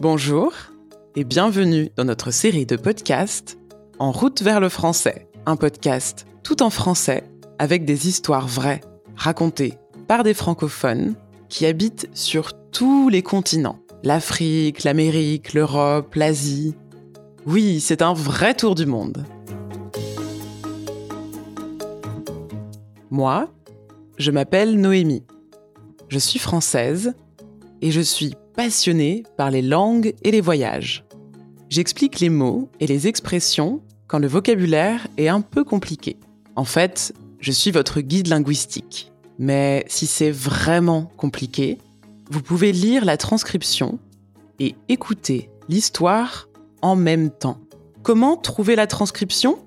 Bonjour et bienvenue dans notre série de podcasts En route vers le français, un podcast tout en français avec des histoires vraies racontées par des francophones qui habitent sur tous les continents. L'Afrique, l'Amérique, l'Europe, l'Asie. Oui, c'est un vrai tour du monde. Moi, je m'appelle Noémie. Je suis française et je suis passionnée par les langues et les voyages. J'explique les mots et les expressions quand le vocabulaire est un peu compliqué. En fait, je suis votre guide linguistique. Mais si c'est vraiment compliqué, vous pouvez lire la transcription et écouter l'histoire en même temps. Comment trouver la transcription?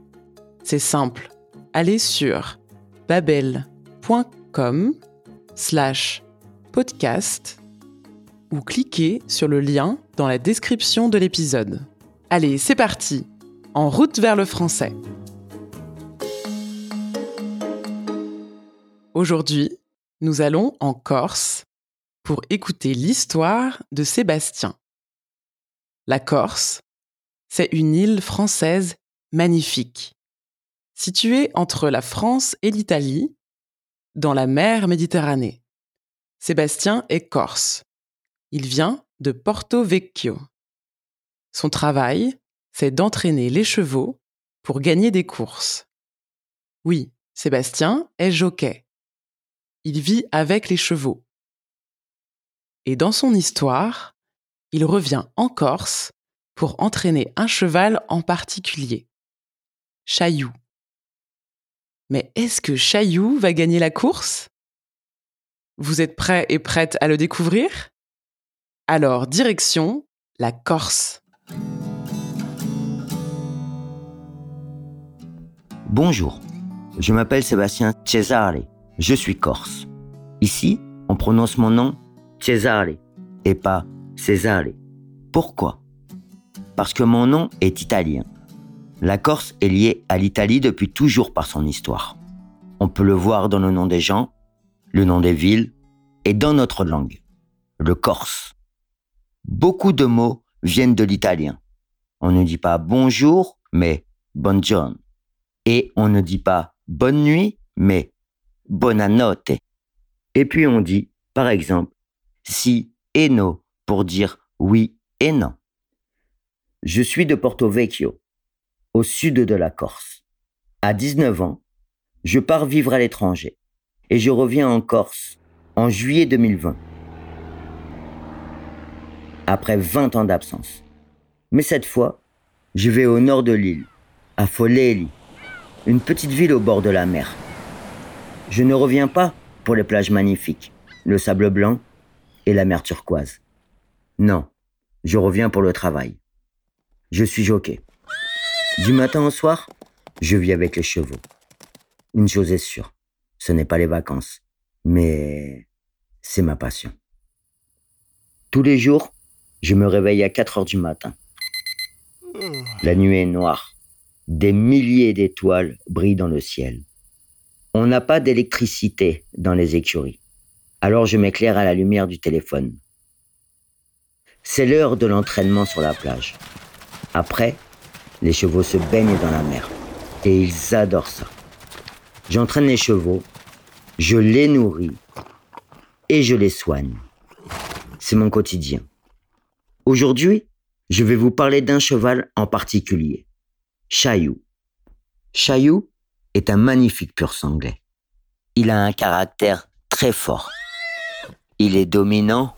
C'est simple. Allez sur babel.com slash podcast ou cliquez sur le lien dans la description de l'épisode. Allez, c'est parti En route vers le français Aujourd'hui, nous allons en Corse pour écouter l'histoire de Sébastien. La Corse, c'est une île française magnifique, située entre la France et l'Italie, dans la mer Méditerranée. Sébastien est corse. Il vient de Porto Vecchio. Son travail, c'est d'entraîner les chevaux pour gagner des courses. Oui, Sébastien est jockey. Il vit avec les chevaux. Et dans son histoire, il revient en Corse pour entraîner un cheval en particulier, Chaillou. Mais est-ce que Chaillou va gagner la course? Vous êtes prêts et prêtes à le découvrir? Alors, direction la Corse. Bonjour, je m'appelle Sébastien Cesare, je suis corse. Ici, on prononce mon nom Cesare et pas Cesare. Pourquoi? Parce que mon nom est italien. La Corse est liée à l'Italie depuis toujours par son histoire. On peut le voir dans le nom des gens, le nom des villes et dans notre langue, le corse. Beaucoup de mots viennent de l'italien. On ne dit pas bonjour, mais buongiorno. Et on ne dit pas bonne nuit, mais buonanotte. Et puis on dit, par exemple, si et no pour dire oui et non. Je suis de Porto Vecchio, au sud de la Corse. À 19 ans, je pars vivre à l'étranger et je reviens en Corse en juillet 2020 après 20 ans d'absence. Mais cette fois, je vais au nord de l'île, à Foleli, une petite ville au bord de la mer. Je ne reviens pas pour les plages magnifiques, le sable blanc et la mer turquoise. Non, je reviens pour le travail. Je suis jockey. Du matin au soir, je vis avec les chevaux. Une chose est sûre, ce n'est pas les vacances, mais c'est ma passion. Tous les jours, je me réveille à 4 heures du matin. La nuit est noire. Des milliers d'étoiles brillent dans le ciel. On n'a pas d'électricité dans les écuries. Alors je m'éclaire à la lumière du téléphone. C'est l'heure de l'entraînement sur la plage. Après, les chevaux se baignent dans la mer. Et ils adorent ça. J'entraîne les chevaux, je les nourris et je les soigne. C'est mon quotidien. Aujourd'hui, je vais vous parler d'un cheval en particulier, Chaillou. Chaillou est un magnifique pur sanglais. Il a un caractère très fort. Il est dominant,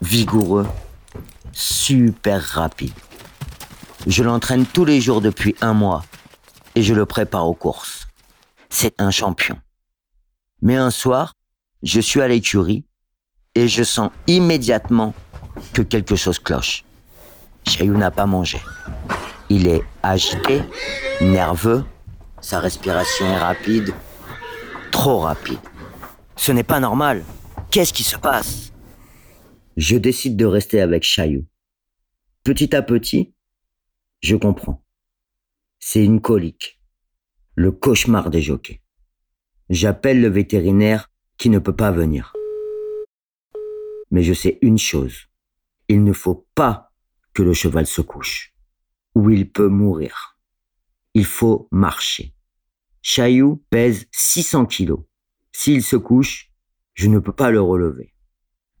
vigoureux, super rapide. Je l'entraîne tous les jours depuis un mois et je le prépare aux courses. C'est un champion. Mais un soir, je suis à l'écurie et je sens immédiatement que quelque chose cloche. Chaillou n'a pas mangé. Il est agité, nerveux, sa respiration est rapide, trop rapide. Ce n'est pas normal. Qu'est-ce qui se passe? Je décide de rester avec Chaillou. Petit à petit, je comprends. C'est une colique. Le cauchemar des jockeys. J'appelle le vétérinaire qui ne peut pas venir. Mais je sais une chose Il ne faut pas que le cheval se couche, ou il peut mourir. Il faut marcher. Chaillou pèse 600 kilos. S'il se couche, je ne peux pas le relever.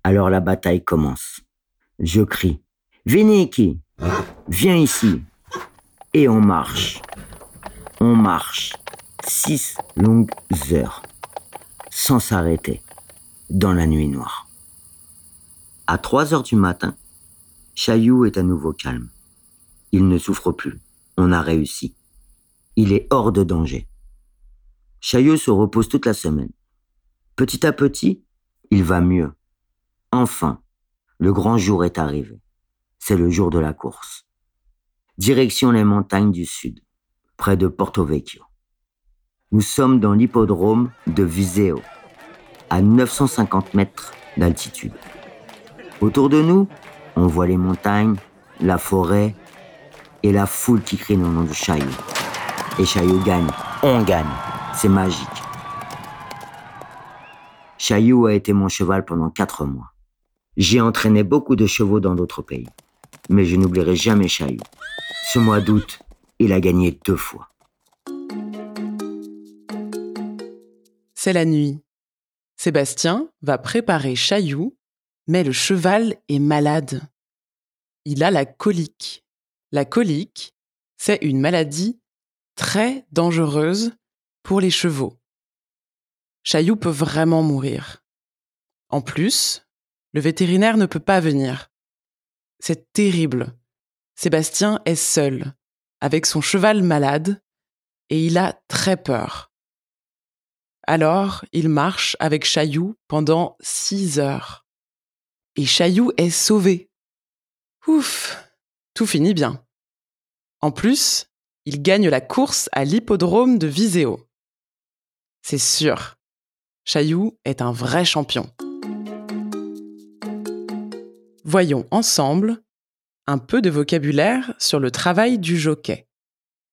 Alors la bataille commence. Je crie. Viniki, viens ici. Et on marche. On marche. Six longues heures. Sans s'arrêter. Dans la nuit noire. À 3 heures du matin, Chaillou est à nouveau calme. Il ne souffre plus. On a réussi. Il est hors de danger. Chaillou se repose toute la semaine. Petit à petit, il va mieux. Enfin, le grand jour est arrivé. C'est le jour de la course. Direction les montagnes du sud, près de Porto Vecchio. Nous sommes dans l'hippodrome de Viseo, à 950 mètres d'altitude. Autour de nous, on voit les montagnes, la forêt et la foule qui crie le nom de Chaillot. Et Chaillot gagne. On gagne. C'est magique. Chaillot a été mon cheval pendant quatre mois. J'ai entraîné beaucoup de chevaux dans d'autres pays. Mais je n'oublierai jamais Chaillot. Ce mois d'août, il a gagné deux fois. C'est la nuit. Sébastien va préparer Chaillou, mais le cheval est malade. Il a la colique. La colique, c'est une maladie très dangereuse pour les chevaux. Chaillou peut vraiment mourir. En plus, le vétérinaire ne peut pas venir. C'est terrible. Sébastien est seul, avec son cheval malade, et il a très peur. Alors, il marche avec Chaillou pendant six heures. Et Chaillou est sauvé. Ouf, tout finit bien. En plus, il gagne la course à l'hippodrome de Viseo. C'est sûr, Chaillou est un vrai champion. Voyons ensemble un peu de vocabulaire sur le travail du jockey.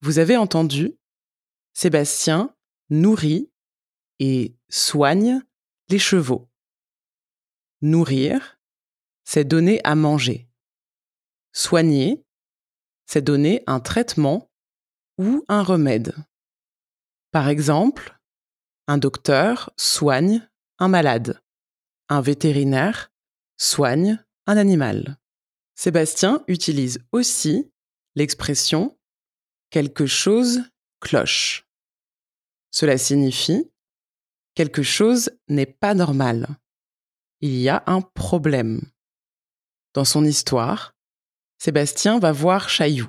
Vous avez entendu Sébastien nourrit et soigne les chevaux. Nourrir, c'est donner à manger. Soigner, c'est donner un traitement ou un remède. Par exemple, un docteur soigne un malade. Un vétérinaire soigne un animal. Sébastien utilise aussi l'expression quelque chose cloche. Cela signifie quelque chose n'est pas normal. Il y a un problème. Dans son histoire, Sébastien va voir Chaillou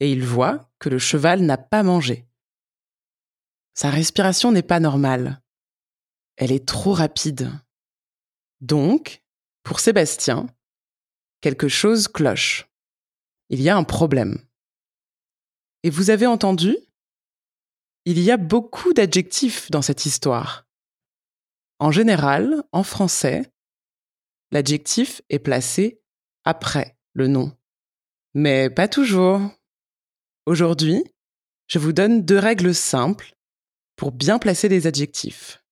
et il voit que le cheval n'a pas mangé. Sa respiration n'est pas normale. Elle est trop rapide. Donc, pour Sébastien, quelque chose cloche. Il y a un problème. Et vous avez entendu? Il y a beaucoup d'adjectifs dans cette histoire. En général, en français, l'adjectif est placé après le nom. Mais pas toujours. Aujourd'hui, je vous donne deux règles simples pour bien placer les adjectifs.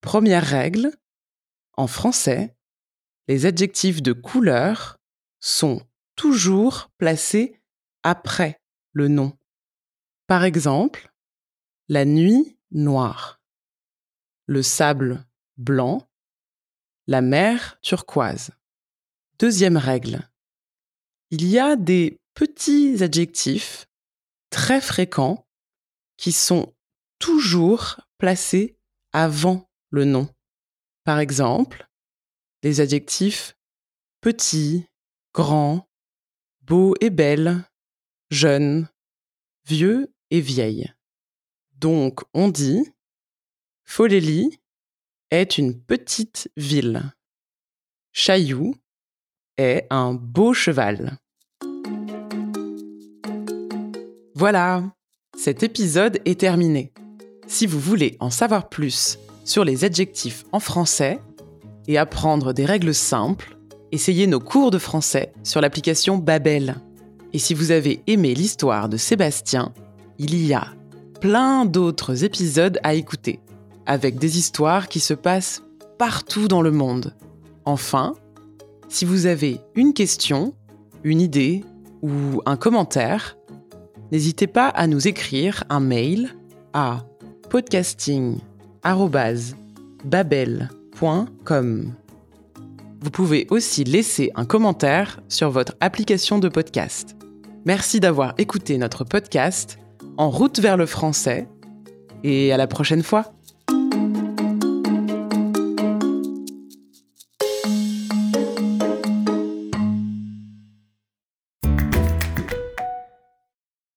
Première règle, en français, les adjectifs de couleur sont toujours placés après le nom. Par exemple, la nuit noire, le sable blanc, la mer turquoise. Deuxième règle, il y a des petits adjectifs très fréquents qui sont toujours placés avant le nom. Par exemple, les adjectifs petit, grand, beau et belle, jeune, vieux et vieille. Donc on dit Folélie est une petite ville. Chaillou est un beau cheval. Voilà, cet épisode est terminé. Si vous voulez en savoir plus sur les adjectifs en français et apprendre des règles simples, essayez nos cours de français sur l'application Babel. Et si vous avez aimé l'histoire de Sébastien, il y a plein d'autres épisodes à écouter, avec des histoires qui se passent partout dans le monde. Enfin, Si vous avez une question, une idée ou un commentaire, n'hésitez pas à nous écrire un mail à podcasting.babel.com. Vous pouvez aussi laisser un commentaire sur votre application de podcast. Merci d'avoir écouté notre podcast En route vers le français et à la prochaine fois.